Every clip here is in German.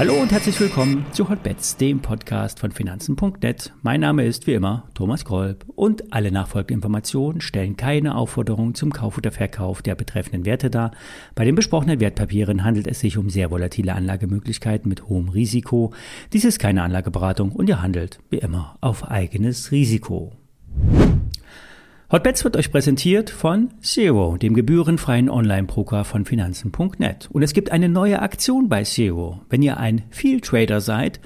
Hallo und herzlich willkommen zu Hotbets, dem Podcast von Finanzen.net. Mein Name ist wie immer Thomas Kolb und alle nachfolgenden Informationen stellen keine Aufforderung zum Kauf oder Verkauf der betreffenden Werte dar. Bei den besprochenen Wertpapieren handelt es sich um sehr volatile Anlagemöglichkeiten mit hohem Risiko. Dies ist keine Anlageberatung und ihr handelt wie immer auf eigenes Risiko. Hotbets wird euch präsentiert von Zero, dem gebührenfreien Online-Broker von Finanzen.net. Und es gibt eine neue Aktion bei Zero. Wenn ihr ein Field Trader seid,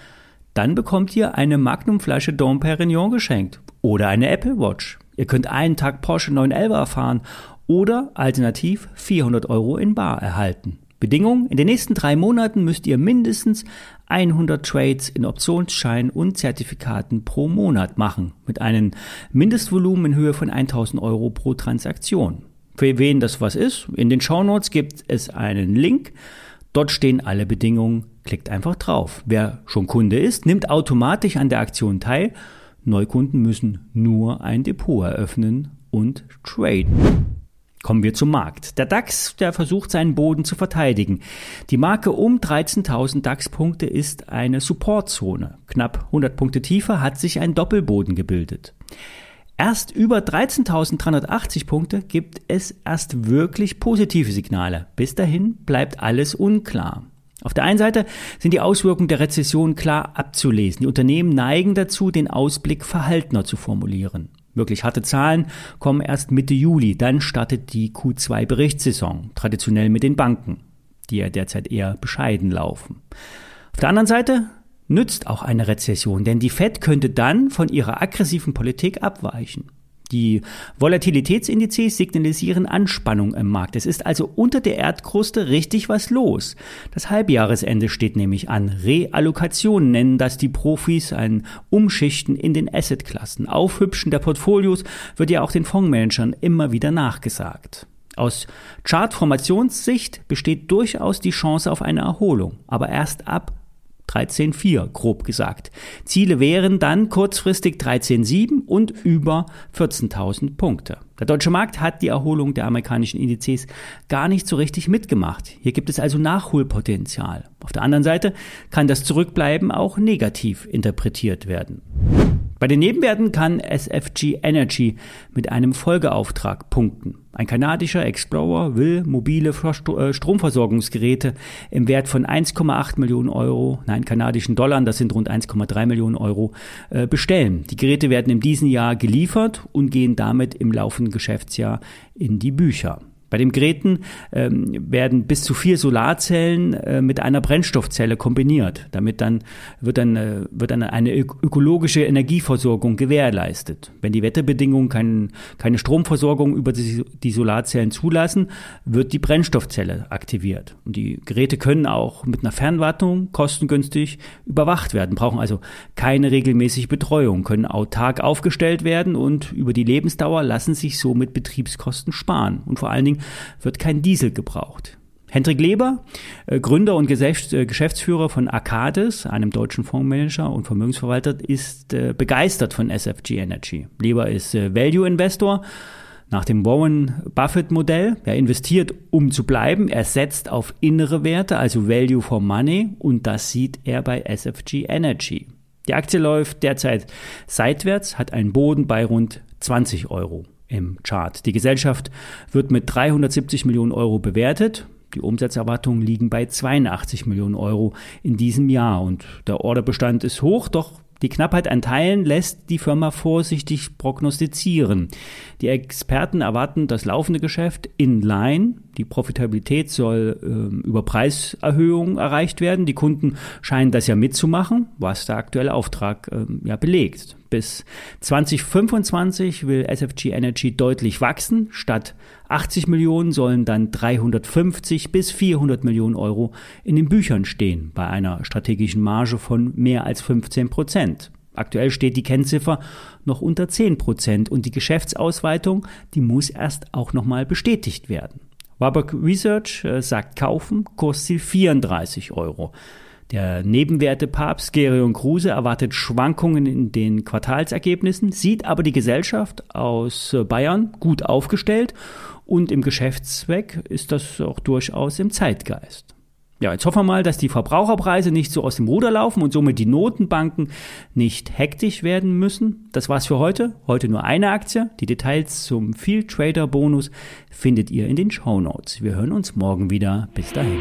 dann bekommt ihr eine Magnum-Flasche Dom Perignon geschenkt oder eine Apple Watch. Ihr könnt einen Tag Porsche 911 erfahren oder alternativ 400 Euro in Bar erhalten. Bedingung, in den nächsten drei Monaten müsst ihr mindestens 100 Trades in Optionsscheinen und Zertifikaten pro Monat machen, mit einem Mindestvolumen in Höhe von 1000 Euro pro Transaktion. Für wen das was ist, in den Shownotes gibt es einen Link. Dort stehen alle Bedingungen. Klickt einfach drauf. Wer schon Kunde ist, nimmt automatisch an der Aktion teil. Neukunden müssen nur ein Depot eröffnen und traden. Kommen wir zum Markt. Der DAX, der versucht seinen Boden zu verteidigen. Die Marke um 13.000 DAX-Punkte ist eine Supportzone. Knapp 100 Punkte tiefer hat sich ein Doppelboden gebildet. Erst über 13.380 Punkte gibt es erst wirklich positive Signale. Bis dahin bleibt alles unklar. Auf der einen Seite sind die Auswirkungen der Rezession klar abzulesen. Die Unternehmen neigen dazu, den Ausblick verhaltener zu formulieren. Wirklich harte Zahlen kommen erst Mitte Juli. Dann startet die Q2-Berichtssaison, traditionell mit den Banken, die ja derzeit eher bescheiden laufen. Auf der anderen Seite nützt auch eine Rezession, denn die Fed könnte dann von ihrer aggressiven Politik abweichen. Die Volatilitätsindizes signalisieren Anspannung im Markt. Es ist also unter der Erdkruste richtig was los. Das Halbjahresende steht nämlich an. Reallokation nennen das die Profis, ein Umschichten in den Assetklassen. Aufhübschen der Portfolios wird ja auch den Fondsmanagern immer wieder nachgesagt. Aus Chartformationssicht besteht durchaus die Chance auf eine Erholung, aber erst ab 13,4 grob gesagt. Ziele wären dann kurzfristig 13,7 und über 14.000 Punkte. Der deutsche Markt hat die Erholung der amerikanischen Indizes gar nicht so richtig mitgemacht. Hier gibt es also Nachholpotenzial. Auf der anderen Seite kann das Zurückbleiben auch negativ interpretiert werden. Bei den Nebenwerten kann SFG Energy mit einem Folgeauftrag punkten. Ein kanadischer Explorer will mobile äh, Stromversorgungsgeräte im Wert von 1,8 Millionen Euro, nein, kanadischen Dollar, das sind rund 1,3 Millionen Euro, äh, bestellen. Die Geräte werden in diesem Jahr geliefert und gehen damit im laufenden Geschäftsjahr in die Bücher. Bei den Geräten ähm, werden bis zu vier Solarzellen äh, mit einer Brennstoffzelle kombiniert. Damit dann wird dann, äh, wird dann eine ökologische Energieversorgung gewährleistet. Wenn die Wetterbedingungen kein, keine Stromversorgung über die, die Solarzellen zulassen, wird die Brennstoffzelle aktiviert. Und die Geräte können auch mit einer Fernwartung kostengünstig überwacht werden, brauchen also keine regelmäßige Betreuung, können autark aufgestellt werden und über die Lebensdauer lassen sich somit Betriebskosten sparen. Und vor allen Dingen wird kein Diesel gebraucht. Hendrik Leber, äh, Gründer und äh, Geschäftsführer von Arcades, einem deutschen Fondsmanager und Vermögensverwalter, ist äh, begeistert von SFG Energy. Leber ist Value Investor nach dem Warren Buffett Modell. Er investiert, um zu bleiben. Er setzt auf innere Werte, also Value for Money, und das sieht er bei SFG Energy. Die Aktie läuft derzeit seitwärts, hat einen Boden bei rund 20 Euro im Chart. Die Gesellschaft wird mit 370 Millionen Euro bewertet. Die Umsatzerwartungen liegen bei 82 Millionen Euro in diesem Jahr und der Orderbestand ist hoch, doch die Knappheit an Teilen lässt die Firma vorsichtig prognostizieren. Die Experten erwarten das laufende Geschäft in line. Die Profitabilität soll äh, über Preiserhöhungen erreicht werden. Die Kunden scheinen das ja mitzumachen, was der aktuelle Auftrag äh, ja belegt. Bis 2025 will SFG Energy deutlich wachsen. Statt 80 Millionen sollen dann 350 bis 400 Millionen Euro in den Büchern stehen, bei einer strategischen Marge von mehr als 15 Prozent. Aktuell steht die Kennziffer noch unter 10 Prozent und die Geschäftsausweitung, die muss erst auch nochmal bestätigt werden. Warburg Research äh, sagt kaufen, Kursziel 34 Euro. Der Nebenwertepapst Gerion Kruse erwartet Schwankungen in den Quartalsergebnissen, sieht aber die Gesellschaft aus Bayern gut aufgestellt und im Geschäftszweck ist das auch durchaus im Zeitgeist. Ja, jetzt hoffen wir mal, dass die Verbraucherpreise nicht so aus dem Ruder laufen und somit die Notenbanken nicht hektisch werden müssen. Das war's für heute. Heute nur eine Aktie. Die Details zum Field Trader Bonus findet ihr in den Show Notes. Wir hören uns morgen wieder. Bis dahin.